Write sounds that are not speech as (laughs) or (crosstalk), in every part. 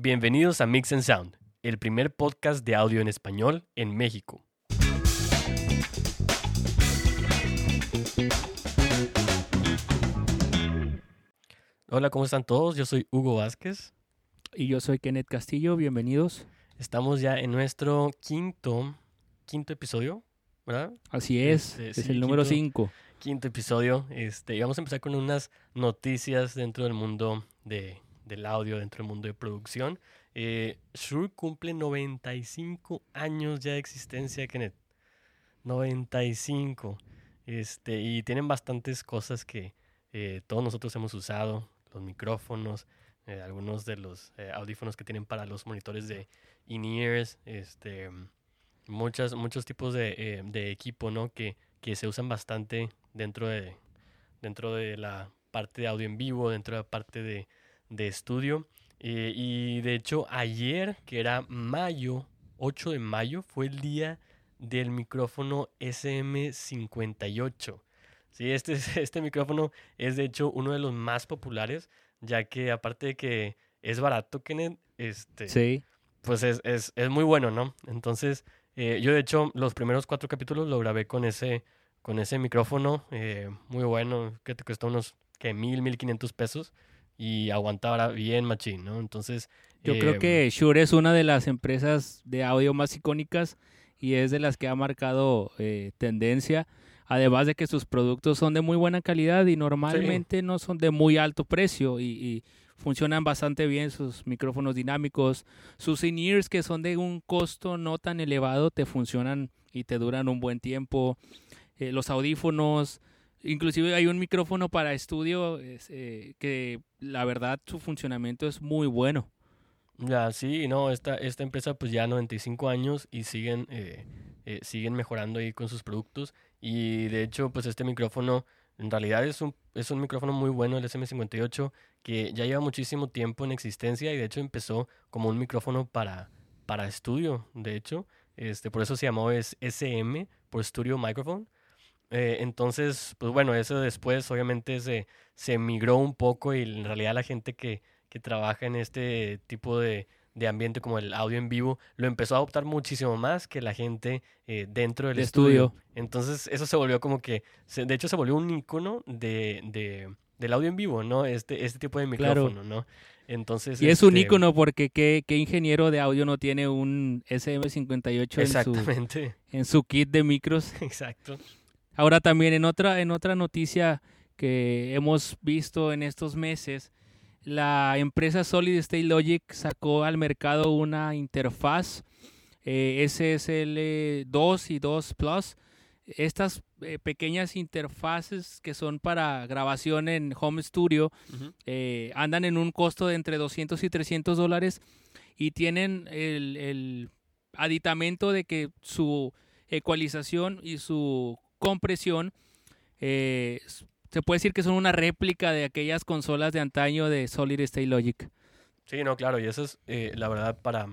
Bienvenidos a Mix and Sound, el primer podcast de audio en español en México. Hola, ¿cómo están todos? Yo soy Hugo Vázquez. Y yo soy Kenneth Castillo, bienvenidos. Estamos ya en nuestro quinto, quinto episodio, ¿verdad? Así es, Este, es sí, el número quinto. 5. Quinto episodio. Este, y vamos a empezar con unas noticias dentro del mundo de, del audio, dentro del mundo de producción. Eh, Shure cumple 95 años ya de existencia, Kenneth. 95. Este, y tienen bastantes cosas que eh, todos nosotros hemos usado. Los micrófonos, eh, algunos de los audífonos que tienen para los monitores de in-ears, este, muchas, muchos tipos de, de equipo, ¿no? Que, que se usan bastante dentro de, dentro de la parte de audio en vivo, dentro de la parte de, de estudio. Eh, y de hecho, ayer, que era mayo, 8 de mayo, fue el día del micrófono SM58. Sí, este, es- (laughs) este micrófono es de hecho uno de los más populares, ya que aparte de que es barato, Kenneth, este, Sí, pues es, es, es muy bueno, ¿no? Entonces, eh, yo de hecho los primeros cuatro capítulos lo grabé con ese, con ese micrófono, eh, muy bueno, que te costó unos, que mil, mil quinientos pesos y aguantaba bien machín, ¿no? Entonces, yo eh, creo que Shure es una de las empresas de audio más icónicas y es de las que ha marcado eh, tendencia. Además de que sus productos son de muy buena calidad y normalmente no son de muy alto precio y, y funcionan bastante bien sus micrófonos dinámicos. Sus in-ears que son de un costo no tan elevado te funcionan y te duran un buen tiempo. Eh, los audífonos, inclusive hay un micrófono para estudio es, eh, que la verdad su funcionamiento es muy bueno. Ya, sí, no, esta, esta empresa pues ya 95 años y siguen, eh, eh, siguen mejorando ahí con sus productos. Y de hecho, pues este micrófono en realidad es un, es un micrófono muy bueno, el SM58, que ya lleva muchísimo tiempo en existencia y de hecho empezó como un micrófono para, para estudio, de hecho. Este, por eso se llamó es SM, por Studio Microphone. Eh, entonces, pues bueno, eso después obviamente se, se migró un poco y en realidad la gente que, que trabaja en este tipo de, de ambiente como el audio en vivo lo empezó a adoptar muchísimo más que la gente eh, dentro del De estudio. estudio. Entonces eso se volvió como que, se- de hecho se volvió un icono de, de- del audio en vivo, ¿no? Este, este tipo de Claro. micrófono, ¿no? Entonces... Y es un este, icono porque ¿qué, qué ingeniero de audio no tiene un SM58 en su, en su kit de micros? (laughs) exacto. Ahora también en otra, en otra noticia que hemos visto en estos meses, la empresa Solid State Logic sacó al mercado una interfaz eh, SSL2 y 2 Plus. Estas eh, pequeñas interfaces que son para grabación en home studio eh, andan en un costo de entre 200 y 300 dólares y tienen el, el aditamento de que su ecualización y su compresión eh, se puede decir que son una réplica de aquellas consolas de antaño de Solid State Logic. Sí, no, claro, y eso es eh, la verdad para,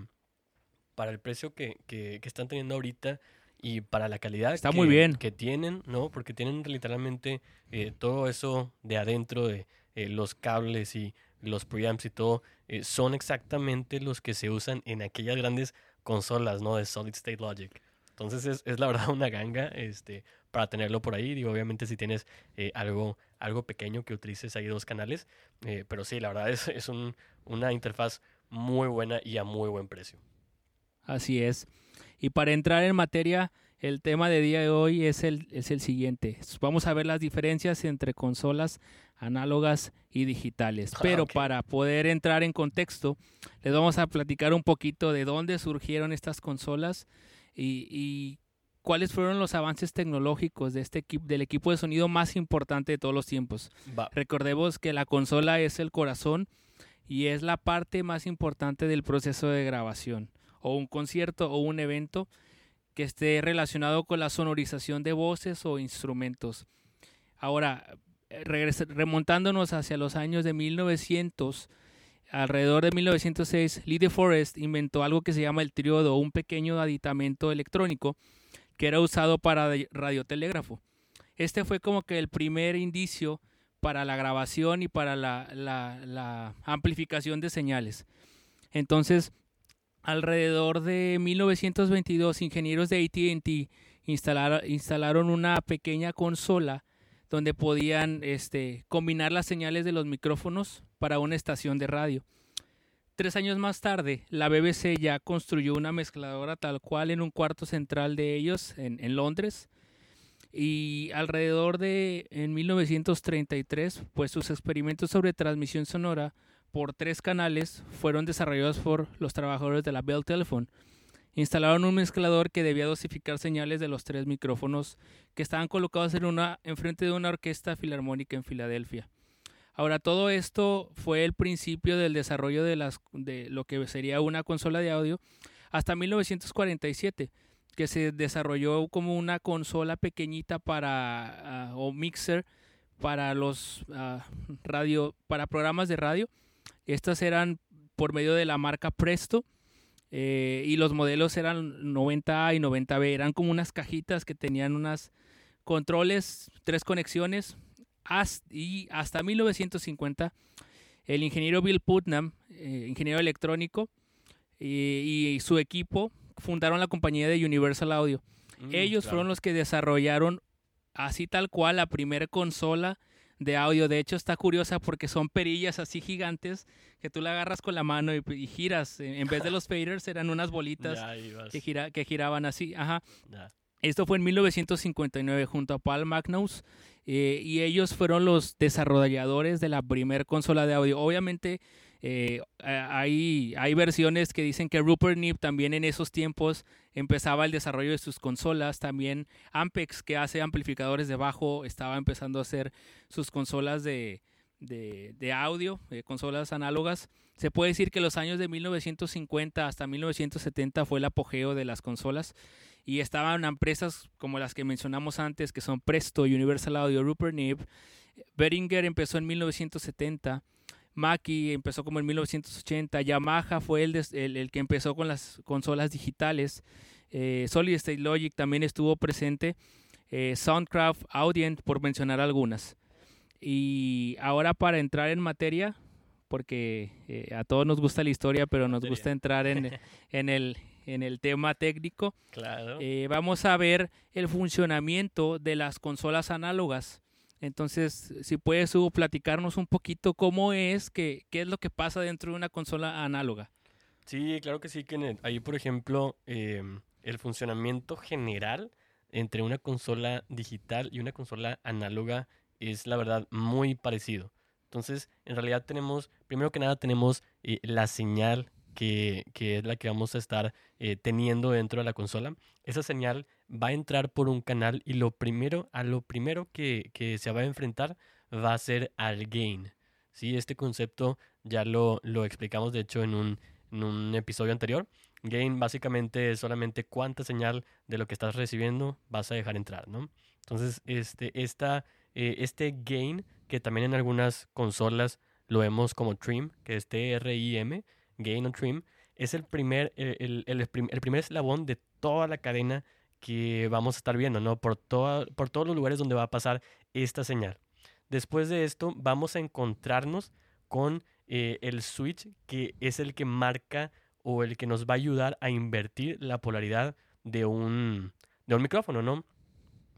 para el precio que, que, que están teniendo ahorita y para la calidad Está que, muy bien. que tienen, ¿no? Porque tienen literalmente eh, todo eso de adentro de eh, los cables y los preamps y todo, son exactamente los que se usan en aquellas grandes consolas, ¿no? De Solid State Logic. Entonces es, es la verdad (laughs) una ganga este, para tenerlo por ahí. Digo, obviamente si tienes eh, algo, algo pequeño que utilices ahí dos canales. eh, pero sí, la verdad es, es un, una interfaz muy buena y a muy buen precio. Así es. Y para entrar en materia, el tema de día de hoy es el, es el siguiente. Vamos a ver las diferencias entre consolas análogas y digitales. Ah, Pero para poder entrar en contexto, les vamos a platicar un poquito de dónde surgieron estas consolas y, y cuáles fueron los avances tecnológicos de este equipo, del equipo de sonido más importante de todos los tiempos. Va. Recordemos que la consola es el corazón y es la parte más importante del proceso de grabación o un concierto o un evento que esté relacionado con la sonorización de voces o instrumentos. Ahora, eh, remontándonos hacia los años de 1900, alrededor de 1906, Lee de Forest inventó algo que se llama el triodo, un pequeño aditamento electrónico que era usado para radiotelégrafo. Este fue como que el primer indicio para la grabación y para la, la- la amplificación de señales. Entonces, alrededor de 1922, ingenieros de ATT instalaron una pequeña consola donde podían este, combinar las señales de los micrófonos para una estación de radio. Tres años más tarde, la BBC ya construyó una mezcladora tal cual en un cuarto central de ellos en, Londres. Y alrededor de en 1933, pues sus experimentos sobre transmisión sonora por tres canales fueron desarrollados por los trabajadores de la Bell Telephone instalaron un mezclador que debía dosificar señales de los tres micrófonos que estaban colocados en una enfrente de una orquesta filarmónica en Filadelfia. Ahora todo esto fue el principio del desarrollo de las de lo que sería una consola de audio hasta 1947 que se desarrolló como una consola pequeñita para ah, o mixer para los ah, radio para programas de radio. Estas eran por medio de la marca Presto eh, y los modelos eran 90A y 90B. Eran como unas cajitas que tenían unas controles, tres conexiones. y hasta 1950, el ingeniero Bill Putnam, eh, ingeniero electrónico, y, su equipo fundaron la compañía de Universal Audio. Mm, Ellos fueron los que desarrollaron así tal cual la primera consola de audio. De hecho, está curiosa porque son perillas así gigantes que tú la agarras con la mano y, giras. En vez de los faders, eran unas bolitas que, gira, que giraban así. Ajá. Esto fue en 1959 junto a Paul Magnus eh, y ellos fueron los desarrolladores de la primer consola de audio. Obviamente eh, hay, versiones que dicen que Rupert Neve también en esos tiempos empezaba el desarrollo de sus consolas. También Ampex, que hace amplificadores de bajo, estaba empezando a hacer sus consolas de, audio, consolas análogas. Se puede decir que los años de 1950 hasta 1970 fue el apogeo de las consolas y estaban empresas como las que mencionamos antes, que son Presto, Universal Audio, Rupert Neve. Behringer empezó en 1970 Mackie empezó como en 1980, Yamaha fue el, el, que empezó con las consolas digitales, eh, Solid State Logic también estuvo presente, eh, Soundcraft, Audient, por mencionar algunas. Y ahora para entrar en materia, porque eh, a todos nos gusta la historia, pero nos gusta entrar en, (laughs) en, el, en el tema técnico, claro. vamos a ver el funcionamiento de las consolas análogas. Entonces, si puedes, platicarnos un poquito cómo es, que, qué es lo que pasa dentro de una consola análoga. Sí, claro que sí, que ahí, por ejemplo, em, el funcionamiento general entre una consola digital y una consola análoga es, la verdad, muy parecido. Entonces, en realidad tenemos, primero que nada, tenemos eh, la señal que, que, es la que vamos a estar eh, teniendo dentro de la consola. Esa señal va a entrar por un canal y lo primero, a lo primero que, se va a enfrentar va a ser al gain. ¿sí? Este concepto ya lo, lo explicamos de hecho en un, en un episodio anterior. Gain básicamente es solamente cuánta señal de lo que estás recibiendo vas a dejar entrar, ¿no? Entonces, este, esta, eh, este gain, que también en algunas consolas lo vemos como trim, que es T-R-I-M, gain o trim, es el primer, el, el, primer eslabón de toda la cadena que vamos a estar viendo, ¿no? Por, por todos los lugares donde va a pasar esta señal. Después de esto, vamos a encontrarnos con eh, el switch, que es el que marca o el que nos va a ayudar a invertir la polaridad de un, de un micrófono, ¿no?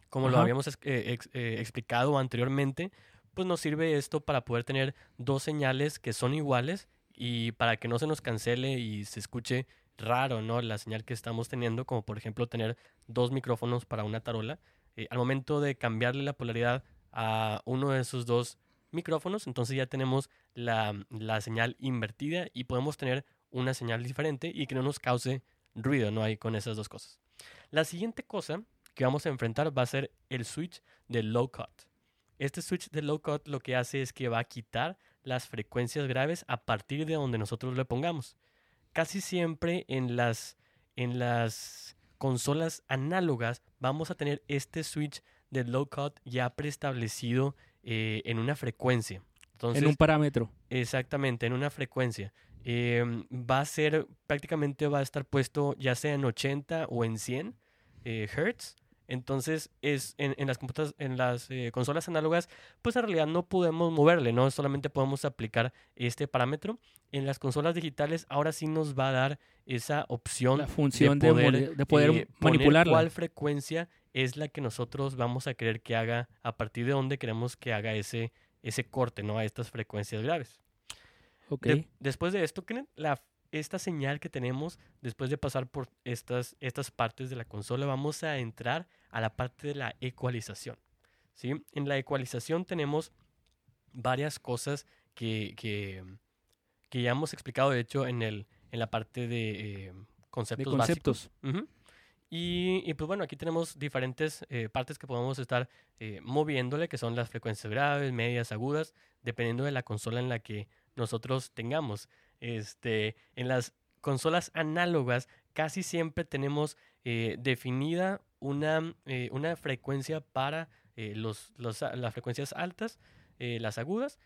Como lo habíamos eh, eh, explicado anteriormente, pues nos sirve esto para poder tener dos señales que son iguales y para que no se nos cancele y se escuche raro, ¿no? La señal que estamos teniendo, como por ejemplo tener dos micrófonos para una tarola. Eh, al momento de cambiarle la polaridad a uno de esos dos micrófonos, entonces ya tenemos la, señal invertida y podemos tener una señal diferente y que no nos cause ruido, ¿no? Hay con esas dos cosas. La siguiente cosa que vamos a enfrentar va a ser el switch de low cut. Este switch de low cut lo que hace es que va a quitar las frecuencias graves a partir de donde nosotros le pongamos casi siempre en las, en las consolas análogas vamos a tener este switch de low cut ya preestablecido eh, en una frecuencia. Entonces, en un parámetro. Exactamente, en una frecuencia. Em, va a ser, prácticamente va a estar puesto ya sea en 80 o en 100 eh, hertz. Entonces, es en, en las, computas- en las eh, consolas análogas, pues en realidad no podemos moverle, ¿no? Solamente podemos aplicar este parámetro. En las consolas digitales, ahora sí nos va a dar esa opción La función de, poder, de poder eh, manipularla. cuál frecuencia es la que nosotros vamos a querer que haga, a partir de dónde queremos que haga ese, ese corte, ¿no? A estas frecuencias graves. Ok. De- después de esto, la, esta señal que tenemos, después de pasar por estas, estas partes de la consola, vamos a entrar a la parte de la ecualización. ¿sí? En la ecualización tenemos varias cosas que, que, que ya hemos explicado, de hecho, en, el, en la parte de eh, de conceptos, básicos. conceptos. Ujú. Y, y, pues bueno, aquí tenemos diferentes eh, partes que podemos estar eh, moviéndole, que son las frecuencias graves, medias, agudas, dependiendo de la consola en la que nosotros tengamos. Este, en las consolas análogas casi siempre tenemos eh, definida una, eh, una frecuencia para eh, los, los las frecuencias altas, eh, las agudas.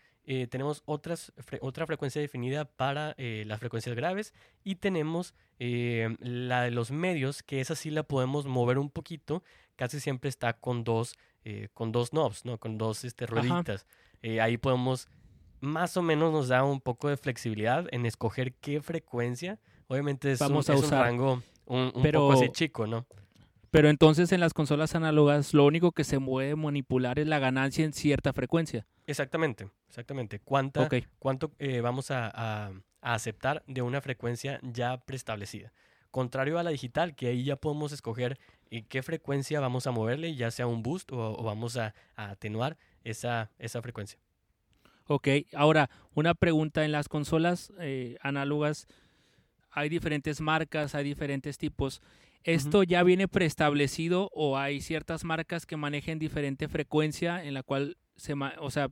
tenemos otras, fre- otra frecuencia definida para las frecuencias graves y tenemos eh, la de los medios, que esa sí la podemos mover un poquito, casi siempre está con dos, con dos knobs, ¿no? Con dos este, rueditas. Ahí podemos, más o menos nos da un poco de flexibilidad en escoger qué frecuencia. Obviamente es, Vamos un, a es un rango un, un Pero- poco así chico, ¿no? Pero entonces en las consolas análogas lo único que se puede manipular es la ganancia en cierta frecuencia. Exactamente, exactamente. ¿Cuánta, Ok. ¿Cuánto eh, vamos a, a- a aceptar de una frecuencia ya preestablecida? Contrario a la digital, que ahí ya podemos escoger eh, qué frecuencia vamos a moverle, ya sea un boost o, o vamos a, a atenuar esa, esa frecuencia. Ok, ahora una pregunta en las consolas eh, análogas. Hay diferentes marcas, hay diferentes tipos. ¿Esto ya viene preestablecido o hay ciertas marcas que manejen diferente frecuencia en la cual se, o sea,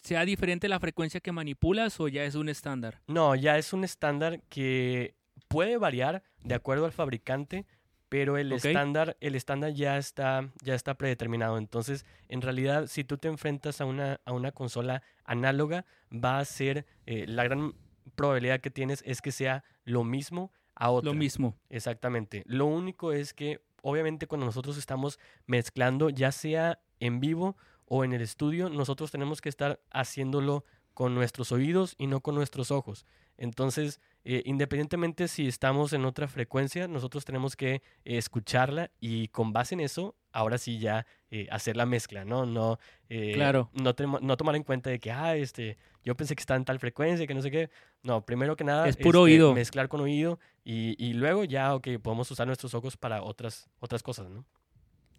sea diferente la frecuencia que manipulas o ya es un estándar? No, ya es un estándar que puede variar de acuerdo al fabricante, pero el estándar, el estándar ya está, ya está predeterminado. Entonces, en realidad, si tú te enfrentas a una, a una consola análoga, va a ser eh, la gran probabilidad que tienes es que sea lo mismo a otra. Lo mismo. Exactamente. Lo único es que, obviamente, cuando nosotros estamos mezclando, ya sea en vivo o en el estudio, nosotros tenemos que estar haciéndolo con nuestros oídos y no con nuestros ojos. Entonces, eh, independientemente si estamos en otra frecuencia, nosotros tenemos que eh, escucharla y con base en eso, ahora sí ya eh, hacer la mezcla, ¿no? No, eh, Claro. no, no tomar en cuenta de que, ah, este, yo pensé que está en tal frecuencia, que no sé qué. No, primero que nada, Es puro este, oído. mezclar con oído y, y luego ya, ok, podemos usar nuestros ojos para otras, otras cosas, ¿no?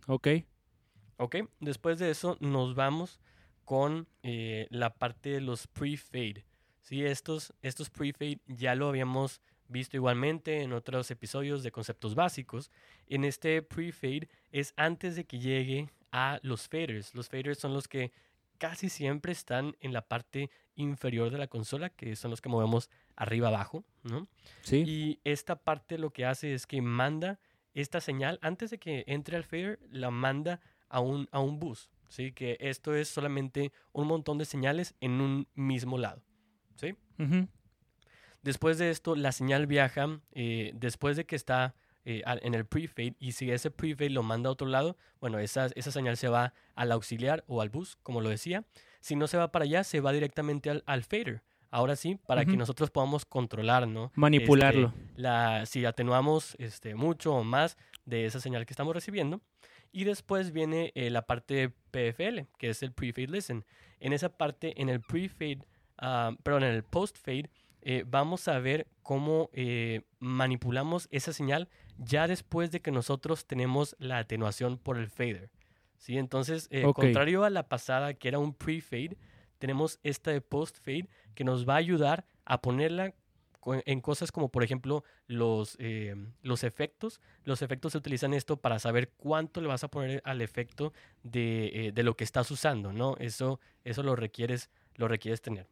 Ok. Ok, después de eso nos vamos con la parte de los pre-fade. Sí, estos, estos pre-fade ya lo habíamos visto igualmente en otros episodios de conceptos básicos. En este pre-fade es antes de que llegue a los faders. Los faders son los que casi siempre están en la parte inferior de la consola, que son los que movemos arriba abajo, ¿no? Sí. Y esta parte lo que hace es que manda esta señal, antes de que entre al fader, la manda a un, a un bus. ¿sí? Que esto es solamente un montón de señales en un mismo lado. Después de esto, la señal viaja, eh, después de que está eh, en el pre-fade, y si ese pre-fade lo manda a otro lado, bueno, esa, esa señal se va al auxiliar o al bus, como lo decía. Si no se va para allá, se va directamente al, al fader. Ahora sí, para que nosotros podamos controlar, ¿no? Manipularlo. Este, la, si atenuamos este, mucho o más de esa señal que estamos recibiendo. Y después viene eh, la parte PFL, que es el pre-fade listen. En esa parte, en el pre-fade, ah, perdón, en el post-fade, eh, vamos a ver cómo eh, manipulamos esa señal ya después de que nosotros tenemos la atenuación por el fader. ¿sí? Entonces, eh, contrario a la pasada, que era un pre-fade, tenemos esta de post-fade que nos va a ayudar a ponerla en cosas como, por ejemplo, los, eh, los efectos. Los efectos se utilizan esto para saber cuánto le vas a poner al efecto de, eh, de lo que estás usando, ¿no? Eso, eso lo, requieres, lo requieres tener.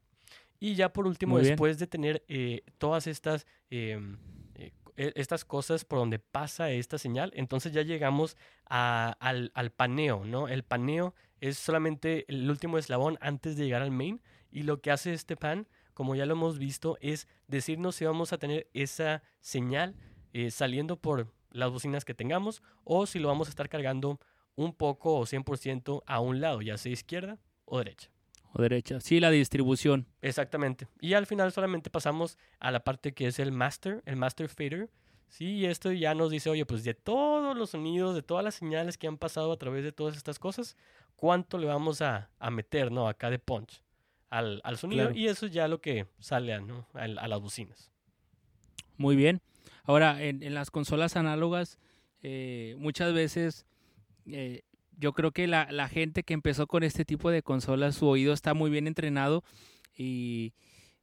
Y ya por último, después de tener eh, todas estas, em, eh, e- estas cosas por donde pasa esta señal, entonces ya llegamos a- al, al paneo, ¿no? El paneo es solamente el último eslabón antes de llegar al main y lo que hace este pan, como ya lo hemos visto, es decirnos si vamos a tener esa señal eh, saliendo por, las bocinas que tengamos o si lo vamos a estar cargando un poco o 100% a un lado, ya sea izquierda o derecha. O derecha. Sí, la distribución. Exactamente. Y al final solamente pasamos a la parte que es el master, el master fader. Sí, y esto ya nos dice, oye, pues de todos los sonidos, de todas las señales que han pasado a través de todas estas cosas, ¿cuánto le vamos a, meter, ¿no? Acá de punch al, sonido. Y eso es ya lo que sale a, las bocinas. Muy bien. Ahora, en, las consolas análogas, eh, muchas veces eh, yo creo que la, la, gente que empezó con este tipo de consolas, su oído está muy bien entrenado y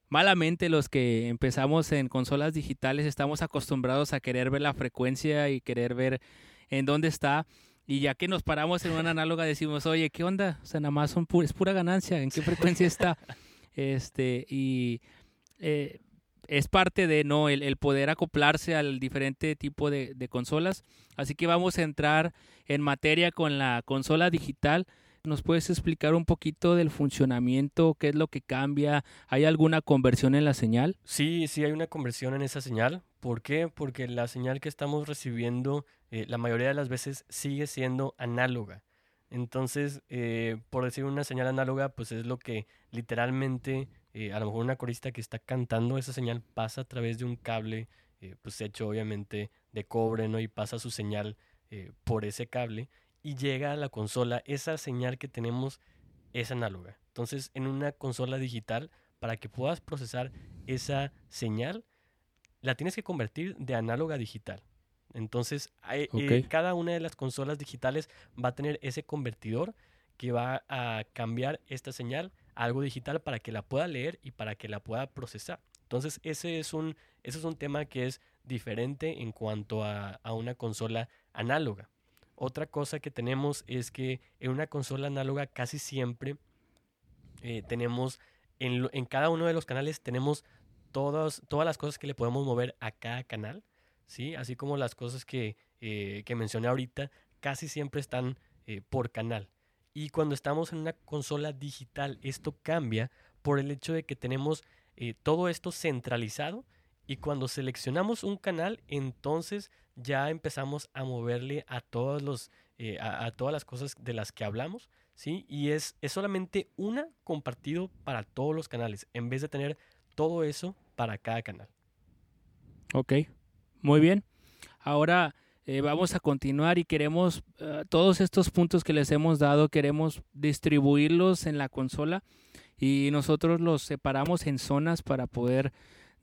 malamente los que empezamos en consolas digitales estamos acostumbrados a querer ver la frecuencia y querer ver en dónde está. Y ya que nos paramos en una análoga decimos, oye, ¿qué onda? O sea, nada más son es pura ganancia, ¿en qué frecuencia está? (laughs) este, y eh, es parte de no el, poder acoplarse al diferente tipo de, consolas. Así que vamos a entrar en materia con la consola digital. ¿Nos puedes explicar un poquito del funcionamiento? ¿Qué es lo que cambia? ¿Hay alguna conversión en la señal? Sí, sí hay una conversión en esa señal. ¿Por qué? Porque la señal que estamos recibiendo eh, la mayoría de las veces sigue siendo análoga. Entonces, eh, por decir una señal análoga, pues es lo que literalmente eh, a lo mejor una corista que está cantando esa señal pasa a través de un cable, eh, pues hecho obviamente de cobre, ¿no? Y pasa su señal eh, por ese cable y llega a la consola. Esa señal que tenemos es análoga. Entonces, en una consola digital, para que puedas procesar esa señal, la tienes que convertir de análoga a digital. Entonces, cada una de las consolas digitales va a tener ese convertidor que va a cambiar esta señal algo digital para que la pueda leer y para que la pueda procesar. Entonces, ese es un, ese es un tema que es diferente en cuanto a, una consola análoga. Otra cosa que tenemos es que en una consola análoga casi siempre eh, tenemos, en, en, cada uno de los canales tenemos todas, todas las cosas que le podemos mover a cada canal, ¿sí? Así como las cosas que, eh, que mencioné ahorita, casi siempre están eh, por canal. Y cuando estamos en una consola digital, esto cambia por el hecho de que tenemos eh, todo esto centralizado y cuando seleccionamos un canal, entonces ya empezamos a moverle a, todos los, eh, a, todas las cosas de las que hablamos, ¿sí? Y es, es solamente una compartido para todos los canales, en vez de tener todo eso para cada canal. Ok, muy bien. Ahora, eh, vamos a continuar y queremos eh, todos estos puntos que les hemos dado, queremos distribuirlos en la consola y nosotros los separamos en zonas para poder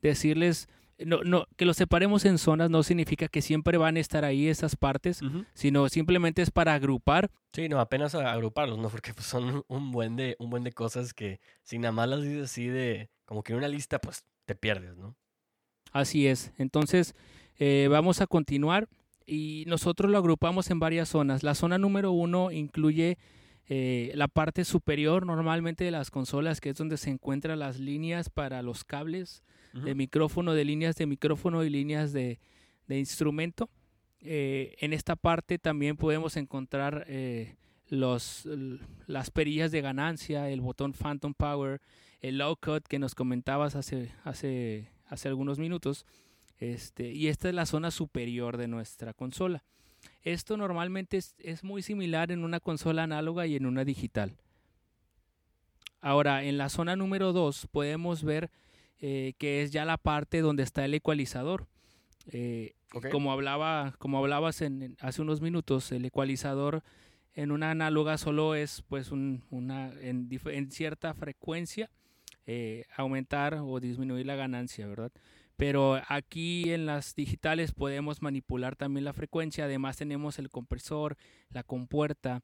decirles, no, no, que los separemos en zonas no significa que siempre van a estar ahí esas partes, sino simplemente es para agrupar. Sí, no, apenas agruparlos, ¿no? Porque pues, son un buen, de, un buen de cosas que si nada más las dices así de, como que en una lista, pues te pierdes, ¿no? Así es. Entonces, eh, vamos a continuar y nosotros lo agrupamos en varias zonas. La zona número uno incluye eh, la parte superior normalmente de las consolas, que es donde se encuentran las líneas para los cables de micrófono, de líneas de micrófono y líneas de, instrumento. Eh, en esta parte también podemos encontrar eh, los, las perillas de ganancia, el botón Phantom Power, el low cut que nos comentabas hace, hace, hace algunos minutos este, y esta es la zona superior de nuestra consola. Esto normalmente es, muy similar en una consola análoga y en una digital. Ahora, en la zona número 2 podemos ver eh, que es ya la parte donde está el ecualizador. Eh, como, hablaba, como hablabas en, hace unos minutos, el ecualizador en una análoga solo es pues una, en, en, cierta frecuencia eh, aumentar o disminuir la ganancia, ¿verdad? Pero aquí en las digitales podemos manipular también la frecuencia. Además tenemos el compresor, la compuerta,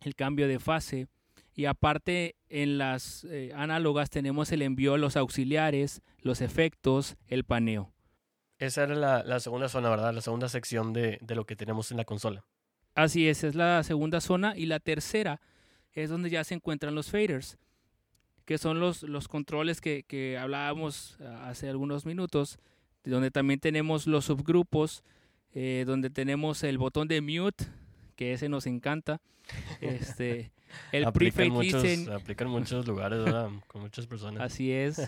el cambio de fase. Y aparte en las eh, análogas tenemos el envío, los auxiliares, los efectos, el paneo. Esa era la, segunda zona, ¿verdad? La segunda sección de, de, lo que tenemos en la consola. Así es, es la segunda zona. Y la tercera es donde ya se encuentran los faders que son los, los controles que, que hablábamos ah, hace algunos minutos, donde también tenemos los subgrupos, eh, donde tenemos el botón de mute, que ese nos encanta. (laughs) Este, el pre-fade listen. Aplica en muchos lugares, con muchas personas. Así es.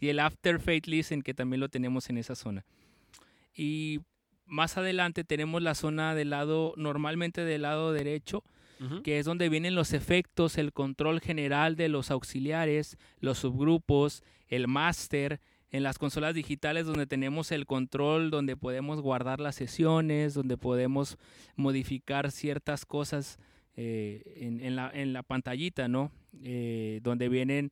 Y el after fade listen, que también lo tenemos en esa zona. Y más adelante tenemos la zona del lado, normalmente del lado derecho, Que es donde vienen los efectos, el control general de los auxiliares, los subgrupos, el máster. En las consolas digitales donde tenemos el control, donde podemos guardar las sesiones, donde podemos modificar ciertas cosas eh, en, en la, en la pantallita, ¿no? Eh, donde vienen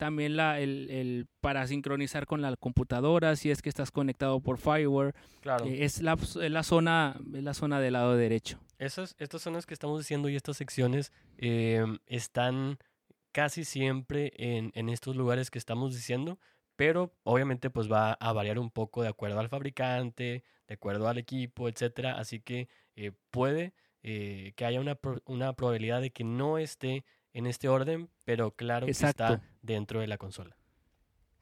también la, el, el para sincronizar con la computadora, si es que estás conectado por fireware. Claro. Eh, es, la, es la zona, es la zona del lado derecho. Esas, estas zonas que estamos diciendo y estas secciones em, están casi siempre en, en estos lugares que estamos diciendo, pero obviamente pues va a variar un poco de acuerdo al fabricante, de acuerdo al equipo, etcétera. Así que eh, puede eh, que haya una, pro- una probabilidad de que no esté en este orden, pero claro que está dentro de la consola.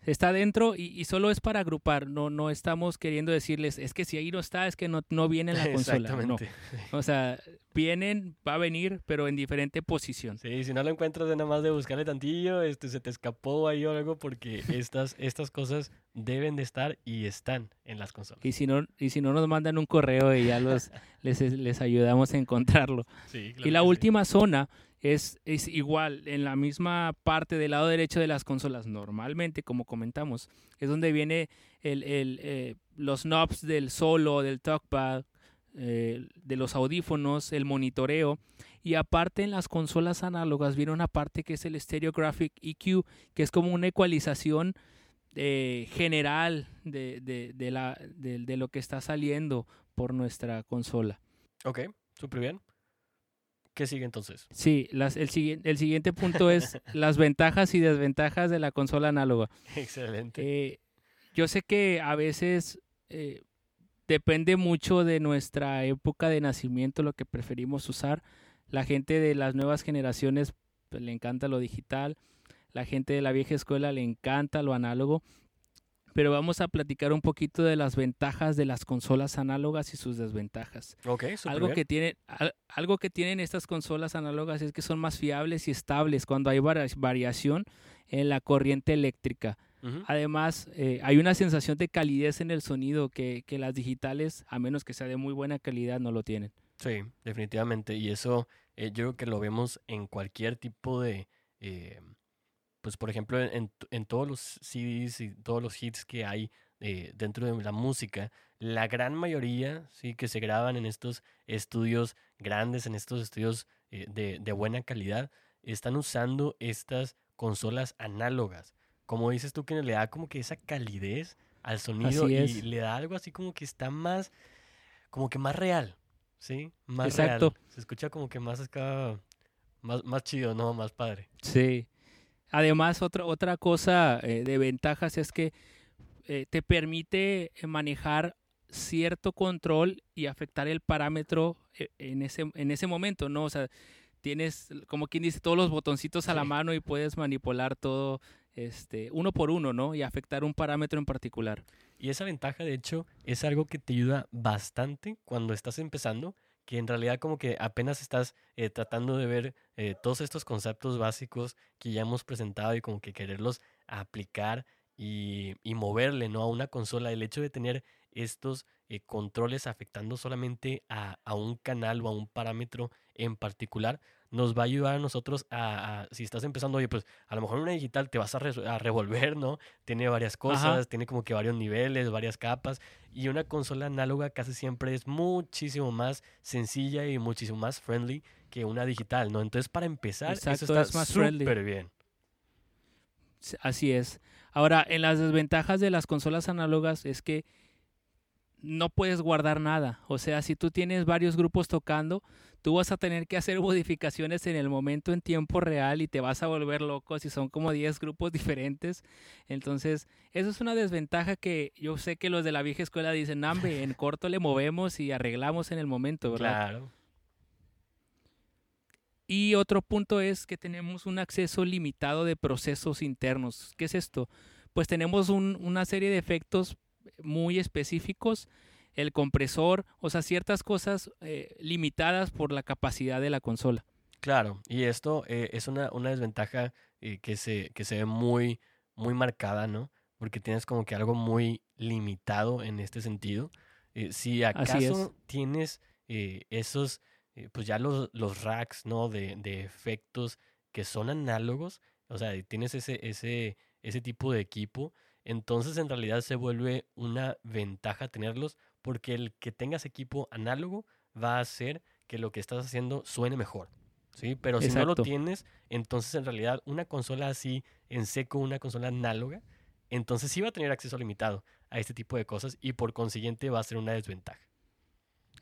Está dentro y, y solo es para agrupar. No, no estamos queriendo decirles, es que si ahí no está, es que no, no viene en la (laughs) consola. No. Exactamente. (laughs) O sea, vienen, va a venir, pero en diferente posición. Sí, si no lo encuentras nada más de buscarle tantillo, este, se te escapó ahí o algo, porque estas, estas cosas deben de estar y están en las consolas. Y si no, y si no nos mandan un correo y ya los, les, les ayudamos a encontrarlo. Sí, Y la última zona es, es igual, en la misma parte del lado derecho de las consolas, normalmente, como comentamos, es donde viene el, el, eh, los knobs del solo, del talkpad, eh, de los audífonos, el monitoreo. Y aparte en las consolas análogas viene una parte que es el Stereo Graphic EQ, que es como una ecualización eh, general de, de, de la, de lo que está saliendo por nuestra consola. Ok, súper bien. ¿Qué sigue entonces? Sí, las, el, siguiente, el siguiente punto es (laughs) las ventajas y desventajas de la consola análoga. Excelente. Eh, yo sé que a veces eh, depende mucho de nuestra época de nacimiento lo que preferimos usar. La gente de las nuevas generaciones pues, le encanta lo digital, la gente de la vieja escuela le encanta lo análogo. Pero vamos a platicar un poquito de las ventajas de las consolas análogas y sus desventajas. ok, Algo bien. que, tiene, al- algo que tienen estas consolas análogas es que son más fiables y estables cuando hay varia- variación en la corriente eléctrica. Además, eh, hay una sensación de calidez en el sonido que, que las digitales, a menos que sea de muy buena calidad, no lo tienen. Sí, definitivamente. Y eso eh, yo creo que lo vemos en cualquier tipo de, eh, pues por ejemplo, en, todos los CDs y todos los hits que hay eh, dentro de la música, la gran mayoría, sí, que se graban en estos estudios grandes, en estos estudios eh, de, de buena calidad, están usando estas consolas análogas. Como dices tú, que le da como que esa calidez al sonido y le da algo así como que está más, como que más real, ¿sí? Más Exacto. real. Se escucha como que más acá, más, más chido, ¿no? Más padre. Sí. Además, otra, otra cosa eh, de ventajas es que eh, te permite eh, manejar cierto control y afectar el parámetro en ese, en ese momento, ¿no? O sea, tienes, como quien dice, todos los botoncitos a la mano y puedes manipular todo este, uno por uno, ¿no? Y afectar un parámetro en particular. Y esa ventaja, de hecho, es algo que te ayuda bastante cuando estás empezando, que en realidad como que apenas estás eh, tratando de ver eh, todos estos conceptos básicos que ya hemos presentado y como que quererlos aplicar y, y moverle, ¿no? A una consola. El hecho de tener estos eh, controles afectando solamente a, a un canal o a un parámetro en particular, nos va a ayudar a nosotros a, a- si estás empezando, oye, pues a lo mejor en una digital te vas a, a revolver, ¿no? Tiene varias cosas, tiene como que varios niveles, varias capas, y una consola análoga casi siempre es muchísimo más sencilla y muchísimo más friendly que una digital, ¿no? Entonces, para empezar, Exacto, eso está es súper bien. Sí, Así es. Ahora, en las desventajas de las consolas análogas es que no puedes guardar nada. O sea, si tú tienes varios grupos tocando, tú vas a tener que hacer (laughs) modificaciones en el momento en tiempo real y te vas a volver loco si son como 10 grupos (laughs) diferentes. Entonces, eso es una desventaja que yo sé que los de la vieja escuela dicen, nambe, en corto le movemos y arreglamos en el momento, ¿verdad? Claro. Y otro punto es que tenemos un acceso limitado de procesos internos. ¿Qué es esto? Pues tenemos un- una serie de efectos muy específicos, el compresor, o sea, ciertas cosas eh, limitadas por la capacidad de la consola. Claro, y esto eh, es una, una desventaja eh, que, se, que se ve muy, muy marcada, ¿no? Porque tienes como que algo muy limitado en este sentido. Si acaso tienes esos, pues ya los, los racks, ¿no? De, de, efectos que son análogos, o sea, tienes ese, ese, ese tipo de equipo, entonces en realidad se vuelve una ventaja tenerlos porque el que tengas equipo análogo va a hacer que lo que estás haciendo suene mejor. ¿sí? Pero si no lo tienes, entonces en realidad una consola así en seco, una consola análoga, entonces sí va a tener acceso limitado a este tipo de cosas y por consiguiente va a ser una desventaja.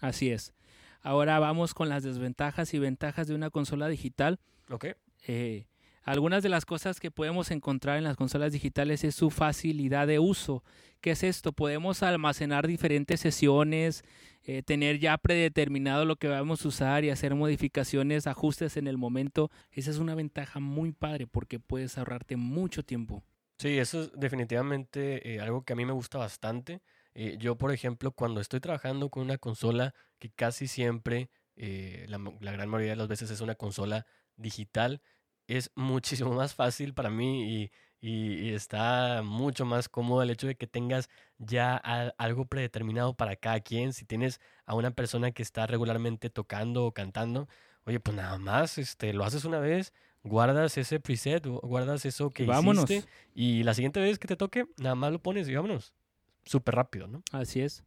Así es. Ahora vamos con las desventajas y ventajas de una consola digital. Ok. Eh, algunas de las cosas que podemos encontrar en las consolas digitales es su facilidad de uso. ¿Qué es esto? Podemos almacenar diferentes sesiones, eh, tener ya predeterminado lo que vamos a usar y hacer modificaciones, ajustes en el momento. Esa es una ventaja muy padre porque puedes ahorrarte mucho tiempo. Sí, eso es definitivamente eh, algo que a mí me gusta bastante. Eh, yo, por ejemplo, cuando estoy trabajando con una consola que casi siempre, la, la gran mayoría de las veces es una consola digital, es muchísimo más fácil para mí y, está mucho más cómodo el hecho de que tengas ya algo predeterminado para cada quien. Si tienes a una persona que está regularmente tocando o cantando, oye, pues nada más, este, lo haces una vez, guardas ese preset, guardas eso que vámonos. hiciste y la siguiente vez que te toque, nada más lo pones y vámonos. Súper rápido, ¿no? Así es.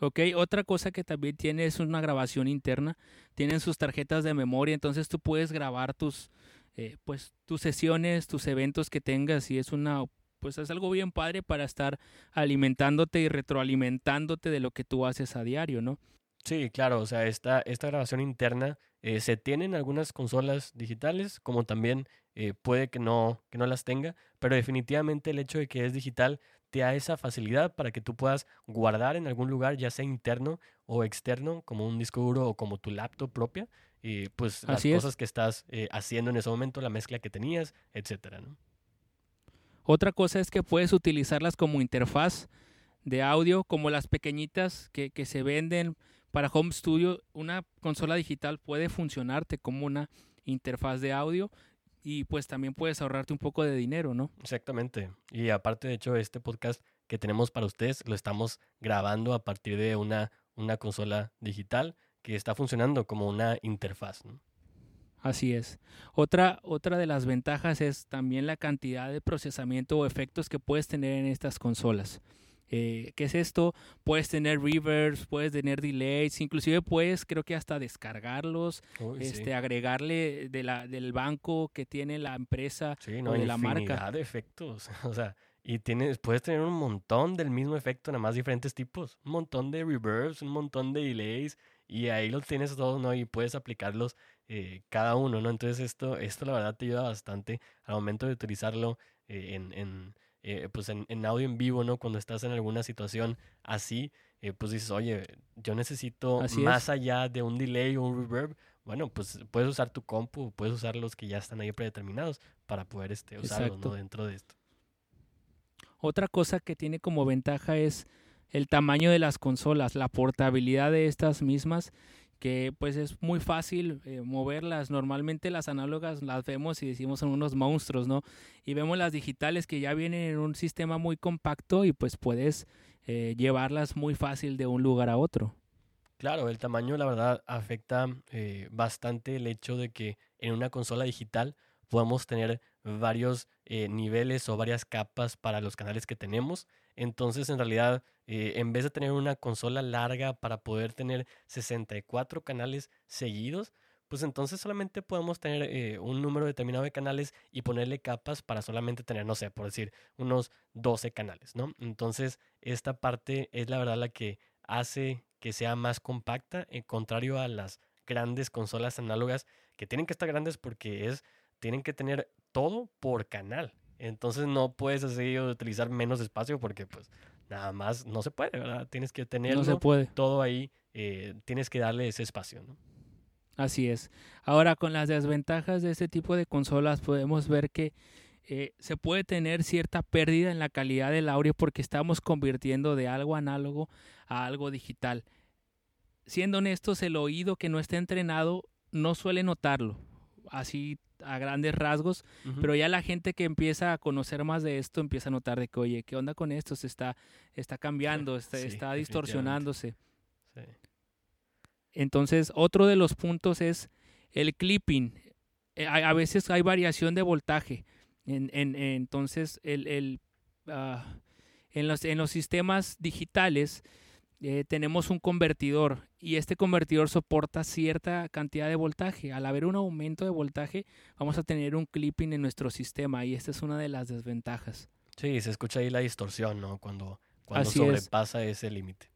Ok, otra cosa que también tiene es una grabación interna. Tienen sus tarjetas de memoria, entonces tú puedes grabar tus, eh, pues tus sesiones, tus eventos que tengas y es una pues es algo bien padre para estar alimentándote y retroalimentándote de lo que tú haces a diario, ¿no? Sí, claro, o sea, esta, esta grabación interna eh, se tiene en algunas consolas digitales, como también eh, puede que no, que no las tenga, pero definitivamente el hecho de que es digital te da esa facilidad para que tú puedas guardar en algún lugar, ya sea interno o externo, como un disco duro o como tu laptop propia, y pues las cosas que estás eh, haciendo en ese momento, la mezcla que tenías, etcétera, ¿no? Otra cosa es que puedes utilizarlas como interfaz de audio, como las pequeñitas que, que se venden para Home Studio. Una consola digital puede funcionarte como una interfaz de audio y pues también puedes ahorrarte un poco de dinero, ¿no? Exactamente. Y aparte, de hecho, este podcast que tenemos para ustedes lo estamos grabando a partir de una, una consola digital que está funcionando como una interfaz. Así es. Otra, otra de las ventajas es también la cantidad de procesamiento o efectos que puedes tener en estas consolas. Eh, ¿Qué es esto? Puedes tener reverbs, puedes tener delays, inclusive puedes, creo que hasta descargarlos, este, agregarle de la, del banco que tiene la empresa o de la marca. de efectos, (laughs) o sea, y tienes, puedes tener un montón del mismo efecto, nada más diferentes tipos, un montón de reverbs, un montón de delays, y ahí los tienes todos, ¿no? Y puedes aplicarlos eh, cada uno, ¿no? Entonces esto, esto la verdad te ayuda bastante al momento de utilizarlo eh, en, en eh, pues en, en, audio en vivo, ¿no? Cuando estás en alguna situación así, pues dices, oye, yo necesito más allá de un delay o un reverb. Bueno, pues puedes usar tu compu, puedes usar los que ya están ahí predeterminados para poder este, usarlos ¿no? dentro de esto. Otra cosa que tiene como ventaja es el tamaño de las consolas, la portabilidad de estas mismas, que pues es muy fácil eh, moverlas. Normalmente las análogas las vemos y decimos son unos monstruos, ¿no? Y vemos las digitales que ya vienen en un sistema muy compacto y pues puedes eh, llevarlas muy fácil de un lugar a otro. Claro, el tamaño la verdad afecta eh, bastante el hecho de que en una consola digital podamos tener varios niveles o varias capas para los canales que tenemos. Entonces, en realidad, eh, en vez de tener una consola larga para poder tener 64 canales seguidos, pues entonces solamente podemos tener eh, un número determinado de canales y ponerle capas para solamente tener, no sé, por decir, unos 12 canales, ¿no? Entonces, esta parte es la verdad la que hace que sea más compacta, en contrario a las grandes consolas análogas que tienen que estar grandes porque es, tienen que tener todo por canal. Entonces no puedes así utilizar menos espacio porque pues nada más no se puede, ¿verdad? Tienes que tener todo ahí, eh, tienes que darle ese espacio, ¿no? Así es. Ahora con las desventajas de este tipo de consolas podemos ver que eh, se puede tener cierta pérdida en la calidad del audio porque estamos convirtiendo de algo análogo a algo digital. Siendo honestos, el oído que no está entrenado no suele notarlo. Así a grandes rasgos, pero ya la gente que empieza a conocer más de esto empieza a notar de que, oye, ¿qué onda con esto? Se está, está cambiando, está, está distorsionándose. Entonces, otro de los puntos es el clipping. Eh, a, veces hay variación de voltaje. En, en, entonces, el, el ah, en, los, en los sistemas digitales eh, tenemos un convertidor y este convertidor soporta cierta cantidad de voltaje. Al haber un aumento de voltaje, vamos a tener un clipping en nuestro sistema y esta es una de las desventajas. Sí, se escucha ahí la distorsión, ¿no? Cuando, cuando sobrepasa ese límite.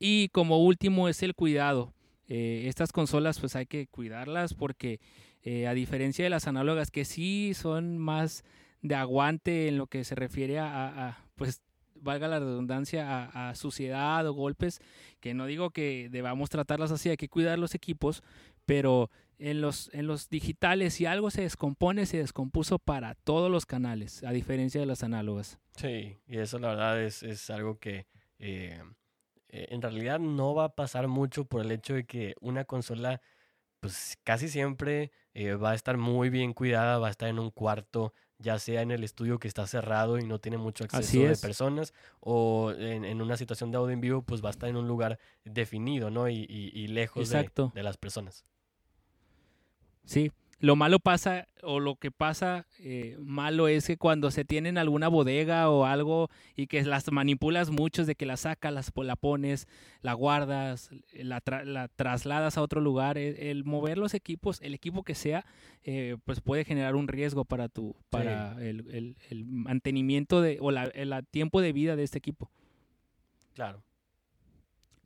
Y como último es el cuidado. Eh, estas consolas pues hay que cuidarlas porque eh, a diferencia de las análogas que sí son más de aguante en lo que se refiere a, a pues valga la redundancia, a, suciedad o golpes, que no digo que debamos tratarlas así, hay que cuidar los equipos, pero en los, en los digitales, si algo se descompone, se descompuso para todos los canales, a diferencia de las análogas. Sí, y eso la verdad es, es algo que eh, eh, en realidad no va a pasar mucho por el hecho de que una consola, pues casi siempre eh, va a estar muy bien cuidada, va a estar en un cuarto ya sea en el estudio que está cerrado y no tiene mucho acceso de personas, o en, una situación de audio en vivo, pues va a estar en un lugar definido, ¿no? Y, y, lejos de, de, las personas. Sí, lo malo pasa, o lo que pasa eh, malo es que cuando se tienen alguna bodega o algo y que las manipulas mucho, de que la sacas, las, la pones, la guardas, la, trasladas a otro lugar, e, el, mover los equipos, el equipo que sea, eh, pues puede generar un riesgo para tu, para el, el, mantenimiento de, o la, el tiempo de vida de este equipo. Claro.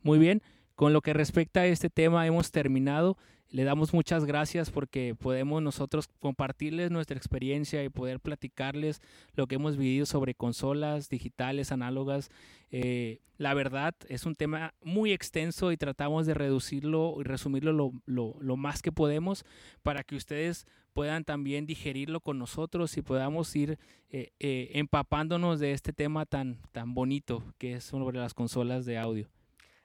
Muy bien, con lo que respecta a este tema hemos terminado. Le damos muchas gracias porque podemos nosotros compartirles nuestra experiencia y poder platicarles lo que hemos vivido sobre consolas digitales, análogas. Eh, la verdad es un tema muy extenso y tratamos de reducirlo y resumirlo lo, lo, más que podemos para que ustedes puedan también digerirlo con nosotros y podamos ir eh, eh, empapándonos de este tema tan, tan bonito que es sobre las consolas de audio.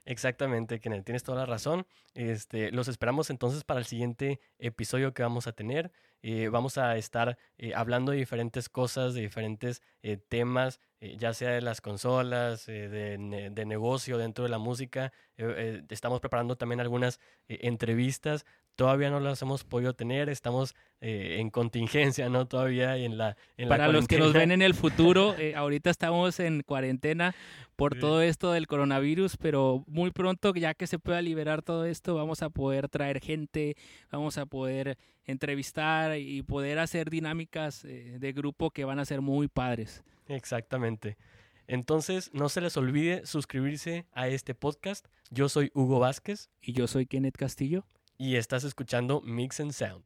Exactamente, Kenneth, tienes toda la razón. Este, los esperamos entonces para el siguiente episodio que vamos a tener. Eh, vamos a estar eh, hablando de diferentes cosas, de diferentes eh, temas, ya sea de las consolas, de, de, negocio dentro de la música. estamos preparando también algunas entrevistas todavía no las hemos podido tener, estamos eh, en contingencia, ¿no? Todavía en la... En Para los que nos ven en el futuro, (laughs) eh, ahorita estamos en cuarentena por todo esto del coronavirus, pero muy pronto, ya que se pueda liberar todo esto, vamos a poder traer gente, vamos a poder entrevistar y poder hacer dinámicas eh, de grupo que van a ser muy padres. Exactamente. Entonces, no se les olvide suscribirse a este podcast. Yo soy Hugo Vázquez. Y yo soy Kenneth Castillo y estás escuchando Mix and Sound.